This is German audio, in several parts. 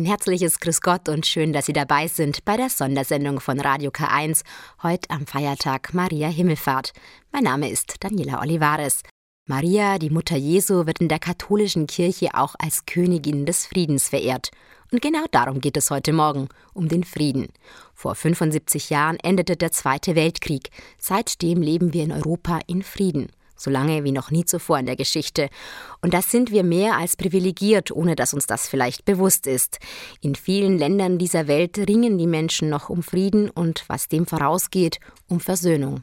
Ein herzliches Grüß Gott und schön, dass Sie dabei sind bei der Sondersendung von Radio K1, heute am Feiertag Maria Himmelfahrt. Mein Name ist Daniela Olivares. Maria, die Mutter Jesu, wird in der katholischen Kirche auch als Königin des Friedens verehrt. Und genau darum geht es heute Morgen, um den Frieden. Vor 75 Jahren endete der Zweite Weltkrieg. Seitdem leben wir in Europa in Frieden so lange wie noch nie zuvor in der Geschichte. Und das sind wir mehr als privilegiert, ohne dass uns das vielleicht bewusst ist. In vielen Ländern dieser Welt ringen die Menschen noch um Frieden und, was dem vorausgeht, um Versöhnung.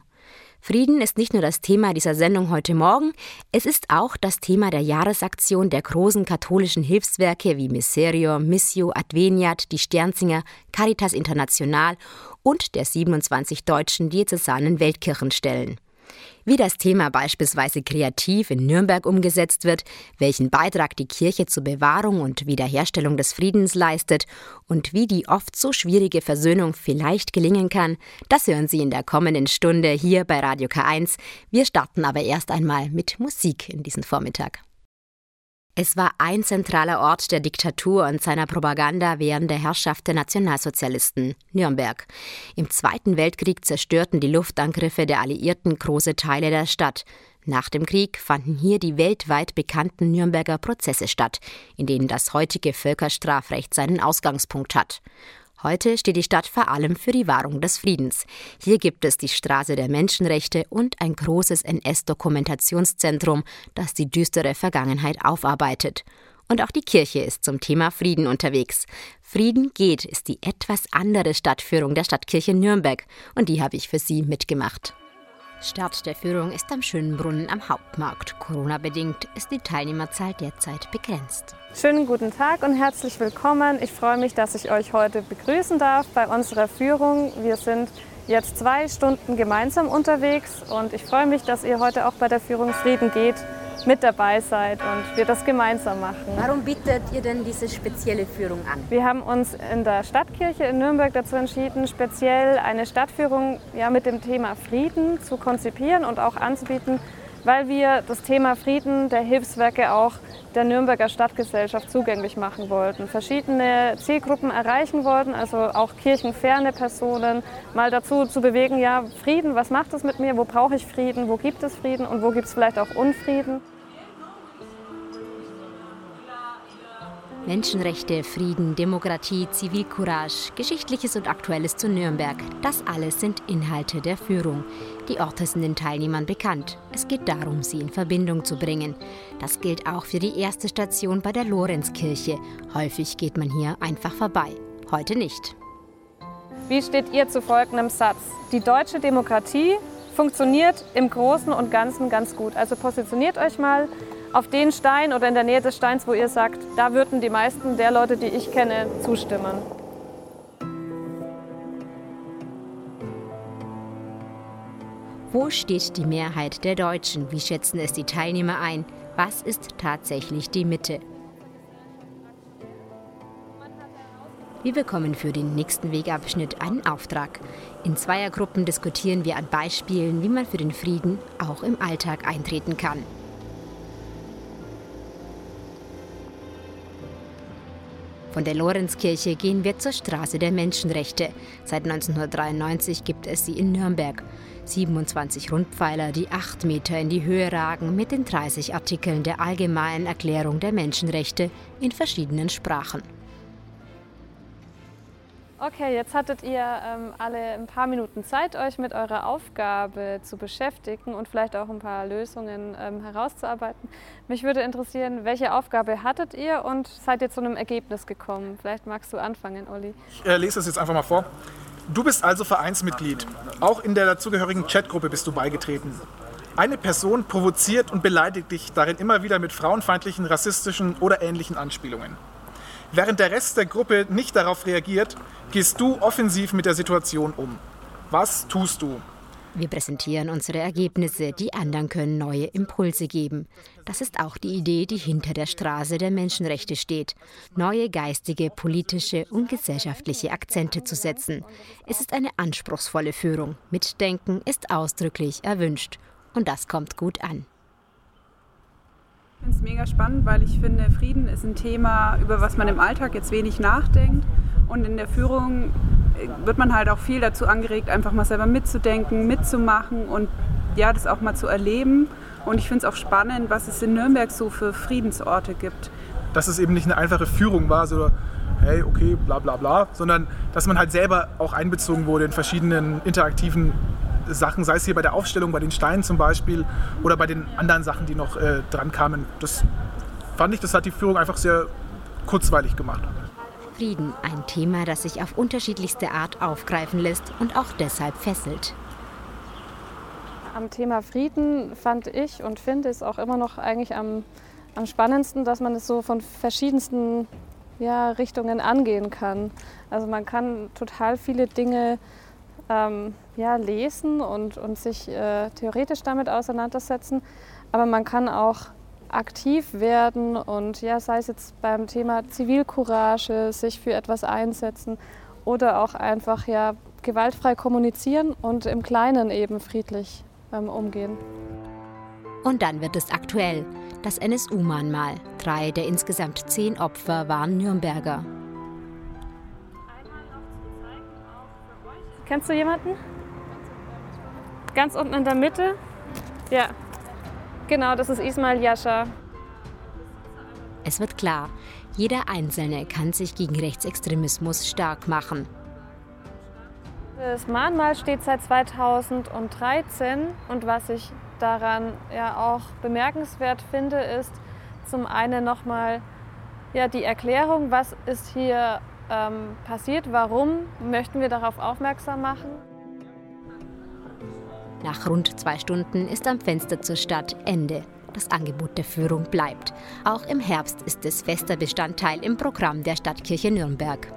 Frieden ist nicht nur das Thema dieser Sendung heute Morgen, es ist auch das Thema der Jahresaktion der großen katholischen Hilfswerke wie Miserio, Missio, Adveniat, die Sternsinger, Caritas International und der 27 deutschen diözesanen Weltkirchenstellen. Wie das Thema beispielsweise kreativ in Nürnberg umgesetzt wird, welchen Beitrag die Kirche zur Bewahrung und Wiederherstellung des Friedens leistet und wie die oft so schwierige Versöhnung vielleicht gelingen kann, das hören Sie in der kommenden Stunde hier bei Radio K1. Wir starten aber erst einmal mit Musik in diesen Vormittag. Es war ein zentraler Ort der Diktatur und seiner Propaganda während der Herrschaft der Nationalsozialisten, Nürnberg. Im Zweiten Weltkrieg zerstörten die Luftangriffe der Alliierten große Teile der Stadt. Nach dem Krieg fanden hier die weltweit bekannten Nürnberger Prozesse statt, in denen das heutige Völkerstrafrecht seinen Ausgangspunkt hat. Heute steht die Stadt vor allem für die Wahrung des Friedens. Hier gibt es die Straße der Menschenrechte und ein großes NS-Dokumentationszentrum, das die düstere Vergangenheit aufarbeitet. Und auch die Kirche ist zum Thema Frieden unterwegs. Frieden geht ist die etwas andere Stadtführung der Stadtkirche Nürnberg und die habe ich für Sie mitgemacht. Start der Führung ist am Schönenbrunnen am Hauptmarkt. Corona-bedingt ist die Teilnehmerzahl derzeit begrenzt. Schönen guten Tag und herzlich willkommen. Ich freue mich, dass ich euch heute begrüßen darf bei unserer Führung. Wir sind jetzt zwei Stunden gemeinsam unterwegs und ich freue mich, dass ihr heute auch bei der Führung Frieden geht mit dabei seid und wir das gemeinsam machen. Warum bietet ihr denn diese spezielle Führung an? Wir haben uns in der Stadtkirche in Nürnberg dazu entschieden, speziell eine Stadtführung ja, mit dem Thema Frieden zu konzipieren und auch anzubieten, weil wir das Thema Frieden der Hilfswerke auch der Nürnberger Stadtgesellschaft zugänglich machen wollten. Verschiedene Zielgruppen erreichen wollten, also auch kirchenferne Personen, mal dazu zu bewegen, ja, Frieden, was macht es mit mir, wo brauche ich Frieden, wo gibt es Frieden und wo gibt es vielleicht auch Unfrieden. Menschenrechte, Frieden, Demokratie, Zivilcourage, Geschichtliches und Aktuelles zu Nürnberg, das alles sind Inhalte der Führung. Die Orte sind den Teilnehmern bekannt. Es geht darum, sie in Verbindung zu bringen. Das gilt auch für die erste Station bei der Lorenzkirche. Häufig geht man hier einfach vorbei. Heute nicht. Wie steht ihr zu folgendem Satz? Die deutsche Demokratie funktioniert im Großen und Ganzen ganz gut. Also positioniert euch mal auf den Stein oder in der Nähe des Steins, wo ihr sagt, da würden die meisten der Leute, die ich kenne, zustimmen. Wo steht die Mehrheit der Deutschen? Wie schätzen es die Teilnehmer ein? Was ist tatsächlich die Mitte? Wir bekommen für den nächsten Wegabschnitt einen Auftrag. In Zweiergruppen diskutieren wir an Beispielen, wie man für den Frieden auch im Alltag eintreten kann. Von der Lorenzkirche gehen wir zur Straße der Menschenrechte. Seit 1993 gibt es sie in Nürnberg. 27 Rundpfeiler, die 8 Meter in die Höhe ragen, mit den 30 Artikeln der Allgemeinen Erklärung der Menschenrechte in verschiedenen Sprachen. Okay, jetzt hattet ihr ähm, alle ein paar Minuten Zeit, euch mit eurer Aufgabe zu beschäftigen und vielleicht auch ein paar Lösungen ähm, herauszuarbeiten. Mich würde interessieren, welche Aufgabe hattet ihr und seid ihr zu einem Ergebnis gekommen? Vielleicht magst du anfangen, Olli. Ich äh, lese das jetzt einfach mal vor. Du bist also Vereinsmitglied. Auch in der dazugehörigen Chatgruppe bist du beigetreten. Eine Person provoziert und beleidigt dich darin immer wieder mit frauenfeindlichen, rassistischen oder ähnlichen Anspielungen. Während der Rest der Gruppe nicht darauf reagiert, gehst du offensiv mit der Situation um. Was tust du? Wir präsentieren unsere Ergebnisse, die anderen können neue Impulse geben. Das ist auch die Idee, die hinter der Straße der Menschenrechte steht. Neue geistige, politische und gesellschaftliche Akzente zu setzen. Es ist eine anspruchsvolle Führung. Mitdenken ist ausdrücklich erwünscht. Und das kommt gut an. Ich finde es mega spannend, weil ich finde, Frieden ist ein Thema, über was man im Alltag jetzt wenig nachdenkt. Und in der Führung äh, wird man halt auch viel dazu angeregt, einfach mal selber mitzudenken, mitzumachen und ja, das auch mal zu erleben. Und ich finde es auch spannend, was es in Nürnberg so für Friedensorte gibt. Dass es eben nicht eine einfache Führung war, so hey, okay, bla bla bla, sondern dass man halt selber auch einbezogen wurde in verschiedenen interaktiven Sachen, sei es hier bei der Aufstellung, bei den Steinen zum Beispiel oder bei den anderen Sachen, die noch äh, dran kamen. Das fand ich, das hat die Führung einfach sehr kurzweilig gemacht. Frieden, ein Thema, das sich auf unterschiedlichste Art aufgreifen lässt und auch deshalb fesselt. Am Thema Frieden fand ich und finde es auch immer noch eigentlich am, am spannendsten, dass man es so von verschiedensten ja, Richtungen angehen kann. Also man kann total viele Dinge ähm, ja, lesen und, und sich äh, theoretisch damit auseinandersetzen. Aber man kann auch aktiv werden und ja, sei es jetzt beim Thema Zivilcourage, sich für etwas einsetzen oder auch einfach ja, gewaltfrei kommunizieren und im Kleinen eben friedlich ähm, umgehen. Und dann wird es aktuell. Das NSU-Mahnmal. Drei der insgesamt zehn Opfer waren Nürnberger. Kennst du jemanden? Ganz unten in der Mitte? Ja. Genau, das ist Ismail Yasha. Es wird klar, jeder Einzelne kann sich gegen Rechtsextremismus stark machen. Das Mahnmal steht seit 2013 und was ich daran ja auch bemerkenswert finde, ist zum einen nochmal ja, die Erklärung, was ist hier ähm, passiert, warum möchten wir darauf aufmerksam machen. Nach rund zwei Stunden ist am Fenster zur Stadt Ende. Das Angebot der Führung bleibt. Auch im Herbst ist es fester Bestandteil im Programm der Stadtkirche Nürnberg.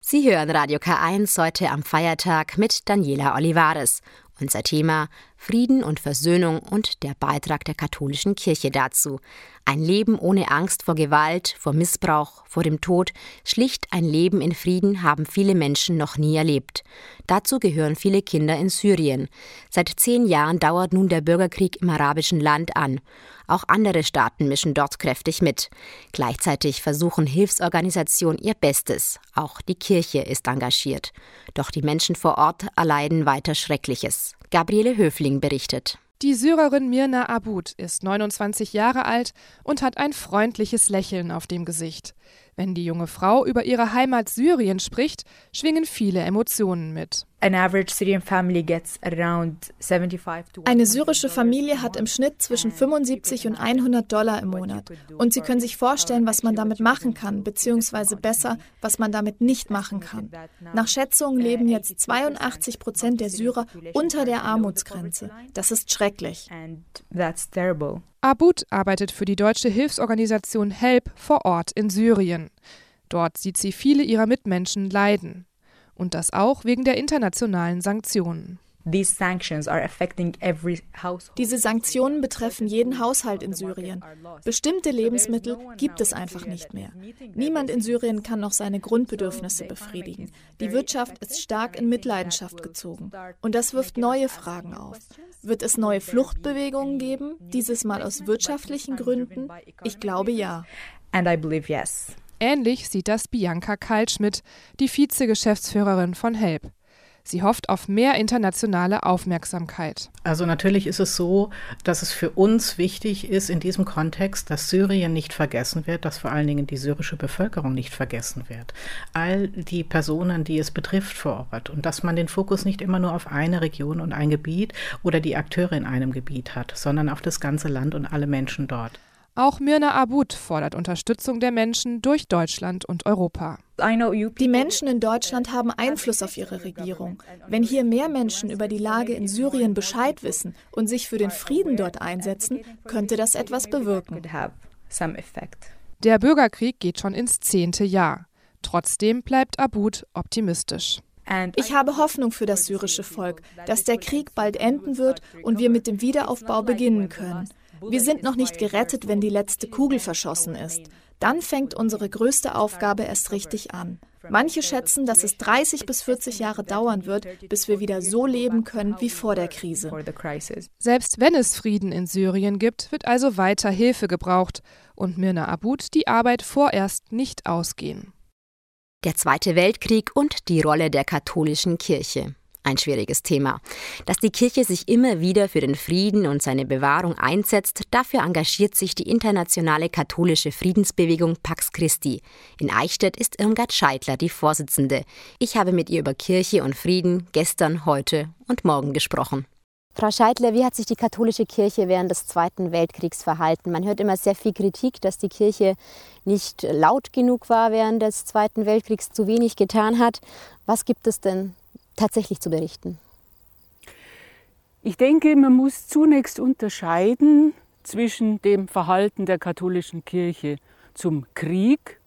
Sie hören Radio K1 heute am Feiertag mit Daniela Olivares. Unser Thema Frieden und Versöhnung und der Beitrag der katholischen Kirche dazu. Ein Leben ohne Angst vor Gewalt, vor Missbrauch, vor dem Tod, schlicht ein Leben in Frieden haben viele Menschen noch nie erlebt. Dazu gehören viele Kinder in Syrien. Seit zehn Jahren dauert nun der Bürgerkrieg im arabischen Land an. Auch andere Staaten mischen dort kräftig mit. Gleichzeitig versuchen Hilfsorganisationen ihr Bestes. Auch die Kirche ist engagiert. Doch die Menschen vor Ort erleiden weiter Schreckliches. Gabriele Höfling berichtet. Die Syrerin Mirna Abud ist 29 Jahre alt und hat ein freundliches Lächeln auf dem Gesicht. Wenn die junge Frau über ihre Heimat Syrien spricht, schwingen viele Emotionen mit. Eine syrische Familie hat im Schnitt zwischen 75 und 100 Dollar im Monat. Und Sie können sich vorstellen, was man damit machen kann, beziehungsweise besser, was man damit nicht machen kann. Nach Schätzungen leben jetzt 82 Prozent der Syrer unter der Armutsgrenze. Das ist schrecklich. Abud arbeitet für die deutsche Hilfsorganisation HELP vor Ort in Syrien. Dort sieht sie viele ihrer Mitmenschen leiden. Und das auch wegen der internationalen Sanktionen. Diese Sanktionen betreffen jeden Haushalt in Syrien. Bestimmte Lebensmittel gibt es einfach nicht mehr. Niemand in Syrien kann noch seine Grundbedürfnisse befriedigen. Die Wirtschaft ist stark in Mitleidenschaft gezogen. Und das wirft neue Fragen auf. Wird es neue Fluchtbewegungen geben, dieses Mal aus wirtschaftlichen Gründen? Ich glaube ja. Ähnlich sieht das Bianca Kaltschmidt, die Vizegeschäftsführerin von HELP. Sie hofft auf mehr internationale Aufmerksamkeit. Also natürlich ist es so, dass es für uns wichtig ist in diesem Kontext, dass Syrien nicht vergessen wird, dass vor allen Dingen die syrische Bevölkerung nicht vergessen wird. All die Personen, die es betrifft vor Ort und dass man den Fokus nicht immer nur auf eine Region und ein Gebiet oder die Akteure in einem Gebiet hat, sondern auf das ganze Land und alle Menschen dort. Auch Mirna Abud fordert Unterstützung der Menschen durch Deutschland und Europa. Die Menschen in Deutschland haben Einfluss auf ihre Regierung. Wenn hier mehr Menschen über die Lage in Syrien Bescheid wissen und sich für den Frieden dort einsetzen, könnte das etwas bewirken. Der Bürgerkrieg geht schon ins zehnte Jahr. Trotzdem bleibt Abud optimistisch. Ich habe Hoffnung für das syrische Volk, dass der Krieg bald enden wird und wir mit dem Wiederaufbau beginnen können. Wir sind noch nicht gerettet, wenn die letzte Kugel verschossen ist. Dann fängt unsere größte Aufgabe erst richtig an. Manche schätzen, dass es 30 bis 40 Jahre dauern wird, bis wir wieder so leben können wie vor der Krise. Selbst wenn es Frieden in Syrien gibt, wird also weiter Hilfe gebraucht und Mirna Abud die Arbeit vorerst nicht ausgehen. Der Zweite Weltkrieg und die Rolle der katholischen Kirche ein schwieriges Thema. Dass die Kirche sich immer wieder für den Frieden und seine Bewahrung einsetzt, dafür engagiert sich die internationale katholische Friedensbewegung Pax Christi. In Eichstätt ist Irmgard Scheidler die Vorsitzende. Ich habe mit ihr über Kirche und Frieden gestern, heute und morgen gesprochen. Frau Scheidler, wie hat sich die katholische Kirche während des Zweiten Weltkriegs verhalten? Man hört immer sehr viel Kritik, dass die Kirche nicht laut genug war während des Zweiten Weltkriegs, zu wenig getan hat. Was gibt es denn tatsächlich zu berichten? Ich denke, man muss zunächst unterscheiden zwischen dem Verhalten der katholischen Kirche zum Krieg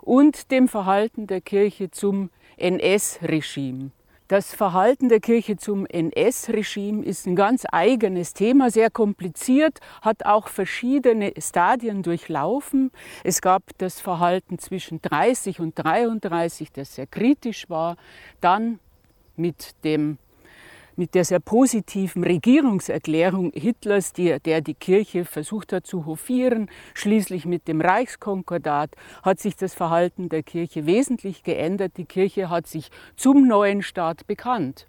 und dem Verhalten der Kirche zum NS-Regime. Das Verhalten der Kirche zum NS-Regime ist ein ganz eigenes Thema, sehr kompliziert, hat auch verschiedene Stadien durchlaufen. Es gab das Verhalten zwischen 30 und 33, das sehr kritisch war. Dann mit, dem, mit der sehr positiven Regierungserklärung Hitlers, die, der die Kirche versucht hat zu hofieren, schließlich mit dem Reichskonkordat, hat sich das Verhalten der Kirche wesentlich geändert. Die Kirche hat sich zum neuen Staat bekannt.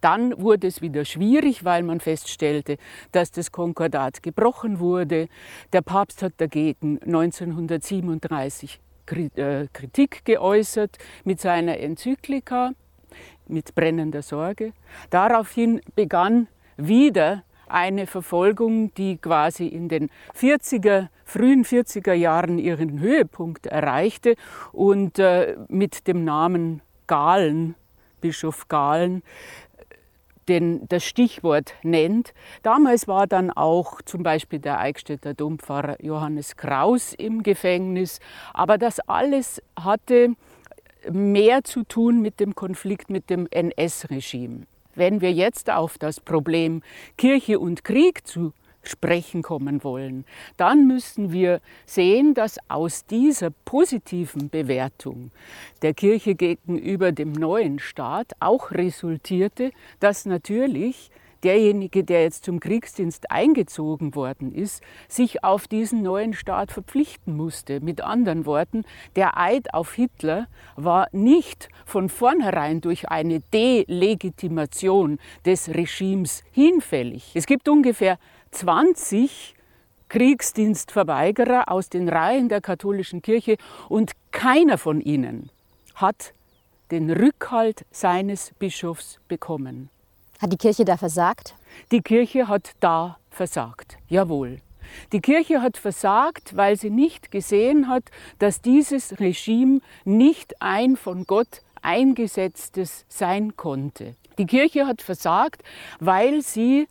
Dann wurde es wieder schwierig, weil man feststellte, dass das Konkordat gebrochen wurde. Der Papst hat dagegen 1937 äh, Kritik geäußert mit seiner Enzyklika mit brennender Sorge. Daraufhin begann wieder eine Verfolgung, die quasi in den 40er, frühen 40er Jahren ihren Höhepunkt erreichte und äh, mit dem Namen Galen, Bischof Galen, den, das Stichwort nennt. Damals war dann auch zum Beispiel der Eichstätter Dompfarrer Johannes Kraus im Gefängnis, aber das alles hatte mehr zu tun mit dem Konflikt mit dem NS-Regime. Wenn wir jetzt auf das Problem Kirche und Krieg zu sprechen kommen wollen, dann müssen wir sehen, dass aus dieser positiven Bewertung der Kirche gegenüber dem neuen Staat auch resultierte, dass natürlich derjenige, der jetzt zum Kriegsdienst eingezogen worden ist, sich auf diesen neuen Staat verpflichten musste. Mit anderen Worten, der Eid auf Hitler war nicht von vornherein durch eine Delegitimation des Regimes hinfällig. Es gibt ungefähr 20 Kriegsdienstverweigerer aus den Reihen der katholischen Kirche und keiner von ihnen hat den Rückhalt seines Bischofs bekommen. Hat die Kirche da versagt? Die Kirche hat da versagt, jawohl. Die Kirche hat versagt, weil sie nicht gesehen hat, dass dieses Regime nicht ein von Gott eingesetztes sein konnte. Die Kirche hat versagt, weil sie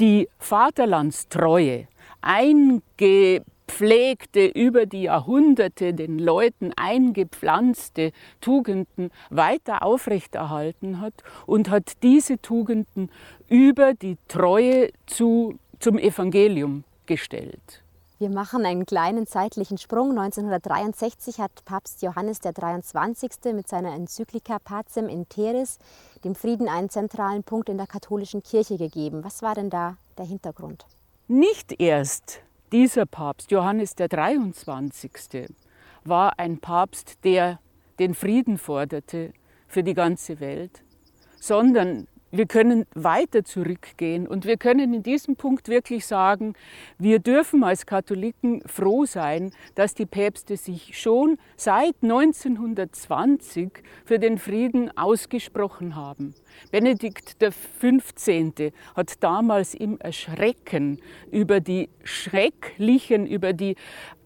die Vaterlandstreue einge gepflegte, über die Jahrhunderte den Leuten eingepflanzte Tugenden weiter aufrechterhalten hat und hat diese Tugenden über die Treue zu, zum Evangelium gestellt. Wir machen einen kleinen zeitlichen Sprung. 1963 hat Papst Johannes der 23. mit seiner Enzyklika Pacem in Teres dem Frieden einen zentralen Punkt in der katholischen Kirche gegeben. Was war denn da der Hintergrund? Nicht erst dieser Papst, Johannes der 23., war ein Papst, der den Frieden forderte für die ganze Welt, sondern wir können weiter zurückgehen und wir können in diesem Punkt wirklich sagen, wir dürfen als Katholiken froh sein, dass die Päpste sich schon seit 1920 für den Frieden ausgesprochen haben. Benedikt XV. hat damals im Erschrecken über die schrecklichen, über die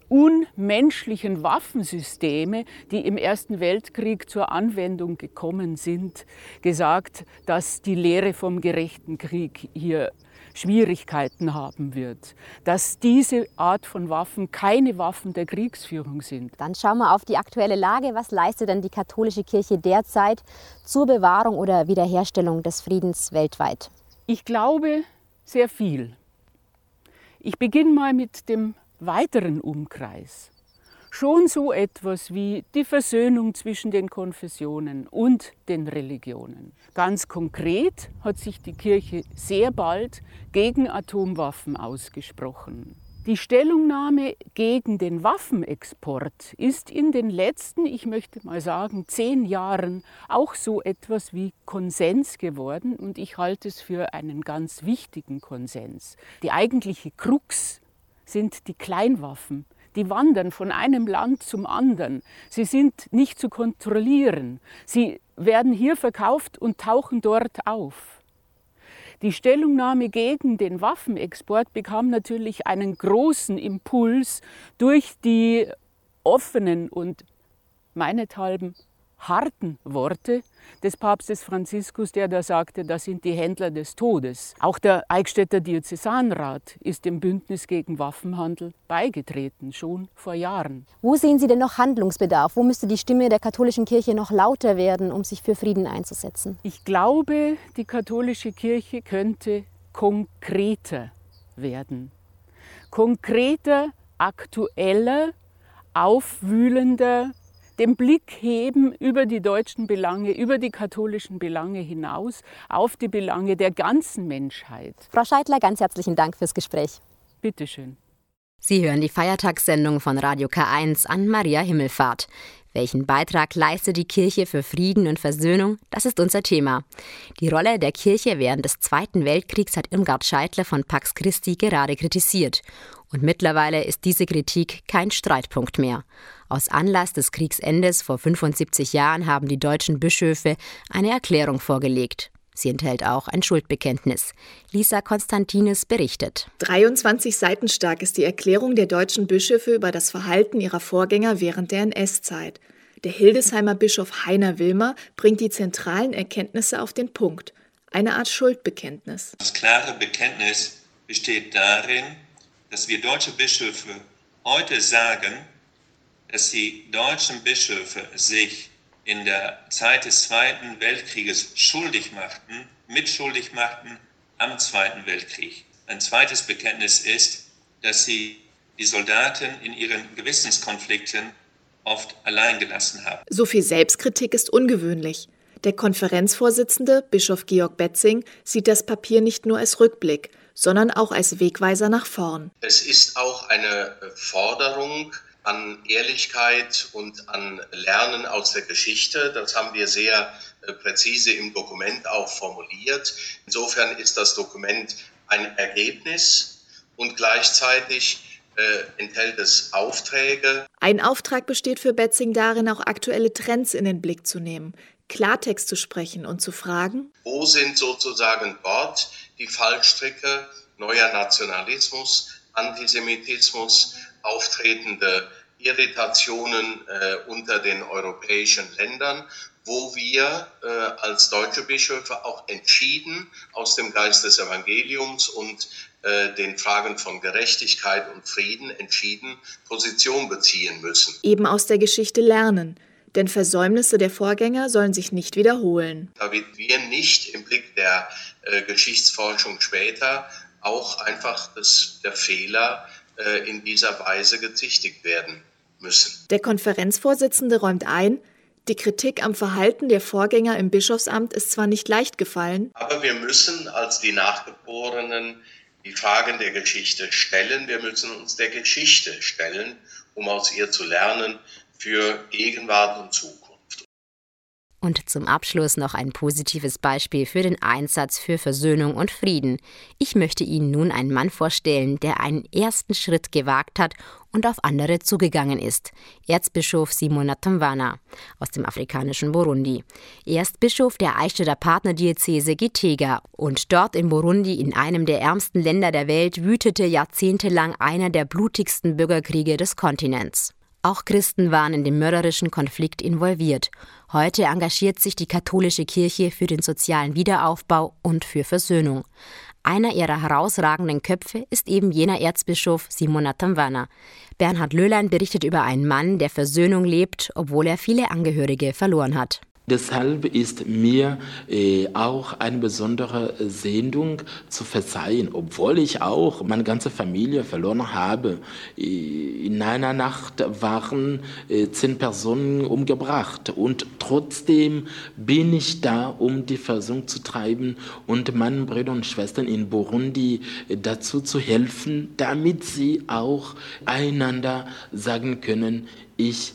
unmenschlichen Waffensysteme, die im Ersten Weltkrieg zur Anwendung gekommen sind, gesagt, dass die Lehre vom gerechten Krieg hier Schwierigkeiten haben wird, dass diese Art von Waffen keine Waffen der Kriegsführung sind. Dann schauen wir auf die aktuelle Lage. Was leistet denn die katholische Kirche derzeit zur Bewahrung oder Wiederherstellung des Friedens weltweit? Ich glaube sehr viel. Ich beginne mal mit dem weiteren Umkreis. schon so etwas wie die Versöhnung zwischen den Konfessionen und den Religionen. Ganz konkret hat sich die Kirche sehr bald gegen Atomwaffen ausgesprochen. Die Stellungnahme gegen den Waffenexport ist in den letzten, ich möchte mal sagen, zehn Jahren auch so etwas wie Konsens geworden und ich halte es für einen ganz wichtigen Konsens. Die eigentliche Krux sind die Kleinwaffen. Die wandern von einem Land zum anderen. Sie sind nicht zu kontrollieren. Sie werden hier verkauft und tauchen dort auf. Die Stellungnahme gegen den Waffenexport bekam natürlich einen großen Impuls durch die offenen und meinethalben harten Worte des Papstes Franziskus, der da sagte, das sind die Händler des Todes. Auch der Eichstätter Diözesanrat ist dem Bündnis gegen Waffenhandel beigetreten, schon vor Jahren. Wo sehen Sie denn noch Handlungsbedarf? Wo müsste die Stimme der katholischen Kirche noch lauter werden, um sich für Frieden einzusetzen? Ich glaube, die katholische Kirche könnte konkreter werden. Konkreter, aktueller, aufwühlender, den Blick heben über die deutschen Belange, über die katholischen Belange hinaus auf die Belange der ganzen Menschheit. Frau Scheidler, ganz herzlichen Dank fürs Gespräch. Bitte schön. Sie hören die Feiertagssendung von Radio K1 an Maria Himmelfahrt. Welchen Beitrag leistet die Kirche für Frieden und Versöhnung? Das ist unser Thema. Die Rolle der Kirche während des Zweiten Weltkriegs hat Irmgard Scheidler von Pax Christi gerade kritisiert. Und mittlerweile ist diese Kritik kein Streitpunkt mehr. Aus Anlass des Kriegsendes vor 75 Jahren haben die deutschen Bischöfe eine Erklärung vorgelegt. Sie enthält auch ein Schuldbekenntnis. Lisa Konstantinis berichtet. 23 Seiten stark ist die Erklärung der deutschen Bischöfe über das Verhalten ihrer Vorgänger während der NS-Zeit. Der Hildesheimer Bischof Heiner Wilmer bringt die zentralen Erkenntnisse auf den Punkt. Eine Art Schuldbekenntnis. Das klare Bekenntnis besteht darin, dass wir deutsche Bischöfe heute sagen, dass die deutschen Bischöfe sich in der Zeit des Zweiten Weltkrieges schuldig machten, mitschuldig machten am Zweiten Weltkrieg. Ein zweites Bekenntnis ist, dass sie die Soldaten in ihren Gewissenskonflikten oft allein gelassen haben. So viel Selbstkritik ist ungewöhnlich. Der Konferenzvorsitzende, Bischof Georg Betzing, sieht das Papier nicht nur als Rückblick, sondern auch als Wegweiser nach vorn. Es ist auch eine Forderung an Ehrlichkeit und an Lernen aus der Geschichte. Das haben wir sehr äh, präzise im Dokument auch formuliert. Insofern ist das Dokument ein Ergebnis und gleichzeitig äh, enthält es Aufträge. Ein Auftrag besteht für Betzing darin, auch aktuelle Trends in den Blick zu nehmen, Klartext zu sprechen und zu fragen, wo sind sozusagen dort die Fallstricke neuer Nationalismus, Antisemitismus, auftretende Irritationen äh, unter den europäischen Ländern, wo wir äh, als deutsche Bischöfe auch entschieden aus dem Geist des Evangeliums und äh, den Fragen von Gerechtigkeit und Frieden entschieden Position beziehen müssen. Eben aus der Geschichte lernen. Denn Versäumnisse der Vorgänger sollen sich nicht wiederholen. Damit wir nicht im Blick der äh, Geschichtsforschung später auch einfach das, der Fehler in dieser Weise gezichtigt werden müssen. Der Konferenzvorsitzende räumt ein, die Kritik am Verhalten der Vorgänger im Bischofsamt ist zwar nicht leicht gefallen, aber wir müssen als die Nachgeborenen die Fragen der Geschichte stellen. Wir müssen uns der Geschichte stellen, um aus ihr zu lernen für Gegenwart und Zukunft. Und zum Abschluss noch ein positives Beispiel für den Einsatz für Versöhnung und Frieden. Ich möchte Ihnen nun einen Mann vorstellen, der einen ersten Schritt gewagt hat und auf andere zugegangen ist. Erzbischof Simon Natamwana aus dem afrikanischen Burundi. Er ist Bischof der Eichstätter Partnerdiözese Gitega und dort in Burundi, in einem der ärmsten Länder der Welt, wütete jahrzehntelang einer der blutigsten Bürgerkriege des Kontinents. Auch Christen waren in dem mörderischen Konflikt involviert. Heute engagiert sich die katholische Kirche für den sozialen Wiederaufbau und für Versöhnung. Einer ihrer herausragenden Köpfe ist eben jener Erzbischof Simon Natamwana. Bernhard Löhlein berichtet über einen Mann, der Versöhnung lebt, obwohl er viele Angehörige verloren hat. Deshalb ist mir äh, auch eine besondere Sendung zu verzeihen, obwohl ich auch meine ganze Familie verloren habe. Äh, in einer Nacht waren äh, zehn Personen umgebracht und trotzdem bin ich da, um die Versöhnung zu treiben und meinen Brüdern und Schwestern in Burundi äh, dazu zu helfen, damit sie auch einander sagen können, ich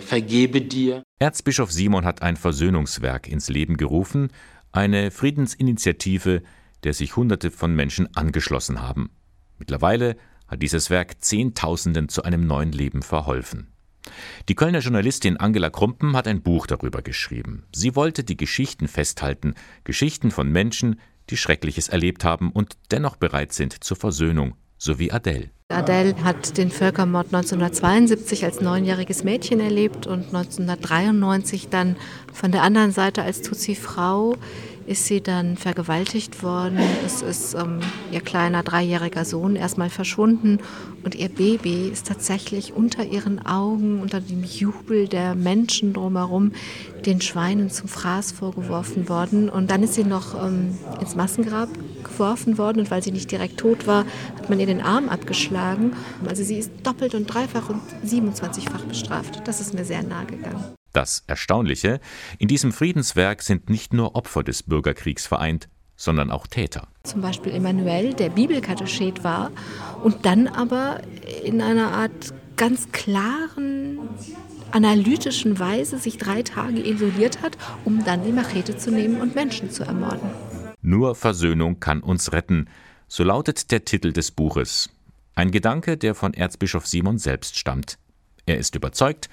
vergebe dir. Erzbischof Simon hat ein Versöhnungswerk ins Leben gerufen, eine Friedensinitiative, der sich Hunderte von Menschen angeschlossen haben. Mittlerweile hat dieses Werk Zehntausenden zu einem neuen Leben verholfen. Die Kölner Journalistin Angela Krumpen hat ein Buch darüber geschrieben. Sie wollte die Geschichten festhalten, Geschichten von Menschen, die Schreckliches erlebt haben und dennoch bereit sind zur Versöhnung, so wie Adele. Adele hat den Völkermord 1972 als neunjähriges Mädchen erlebt und 1993 dann von der anderen Seite als Tutsi-Frau ist sie dann vergewaltigt worden. Es ist ähm, ihr kleiner dreijähriger Sohn erstmal verschwunden und ihr Baby ist tatsächlich unter ihren Augen, unter dem Jubel der Menschen drumherum, den Schweinen zum Fraß vorgeworfen worden. Und dann ist sie noch ähm, ins Massengrab geworfen worden und weil sie nicht direkt tot war, hat man ihr den Arm abgeschlagen. Also sie ist doppelt und dreifach und 27-fach bestraft. Das ist mir sehr nahe gegangen. Das Erstaunliche, in diesem Friedenswerk sind nicht nur Opfer des Bürgerkriegs vereint, sondern auch Täter. Zum Beispiel Emanuel, der Bibelkatechet war und dann aber in einer Art ganz klaren, analytischen Weise sich drei Tage isoliert hat, um dann die Machete zu nehmen und Menschen zu ermorden. Nur Versöhnung kann uns retten, so lautet der Titel des Buches. Ein Gedanke, der von Erzbischof Simon selbst stammt. Er ist überzeugt,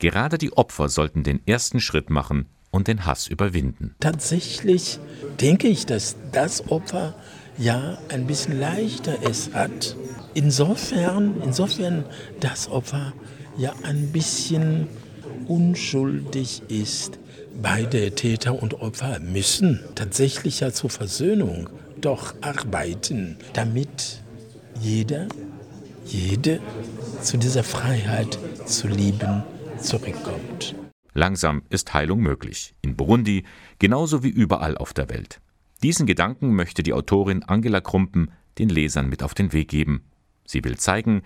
Gerade die Opfer sollten den ersten Schritt machen und den Hass überwinden. Tatsächlich denke ich, dass das Opfer ja ein bisschen leichter es hat. Insofern, insofern das Opfer ja ein bisschen unschuldig ist. Beide Täter und Opfer müssen tatsächlich ja zur Versöhnung doch arbeiten, damit jeder, jede zu dieser Freiheit zu lieben zurückkommt. Langsam ist Heilung möglich. In Burundi genauso wie überall auf der Welt. Diesen Gedanken möchte die Autorin Angela Krumpen den Lesern mit auf den Weg geben. Sie will zeigen,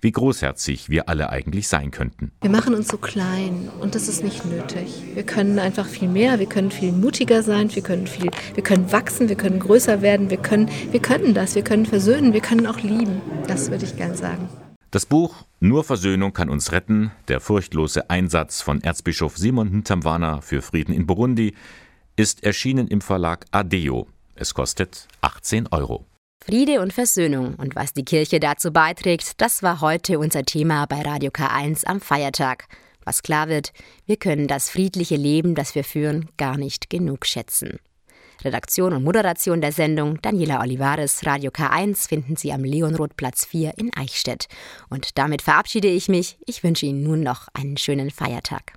wie großherzig wir alle eigentlich sein könnten. Wir machen uns so klein und das ist nicht nötig. Wir können einfach viel mehr, wir können viel mutiger sein, wir können viel, wir können wachsen, wir können größer werden, wir können, wir können das, wir können versöhnen, wir können auch lieben. Das würde ich gern sagen. Das Buch Nur Versöhnung kann uns retten, der furchtlose Einsatz von Erzbischof Simon Ntamwana für Frieden in Burundi, ist erschienen im Verlag Adeo. Es kostet 18 Euro. Friede und Versöhnung und was die Kirche dazu beiträgt, das war heute unser Thema bei Radio K1 am Feiertag. Was klar wird, wir können das friedliche Leben, das wir führen, gar nicht genug schätzen. Redaktion und Moderation der Sendung Daniela Olivares, Radio K1 finden Sie am Leonrothplatz 4 in Eichstätt. Und damit verabschiede ich mich. Ich wünsche Ihnen nun noch einen schönen Feiertag.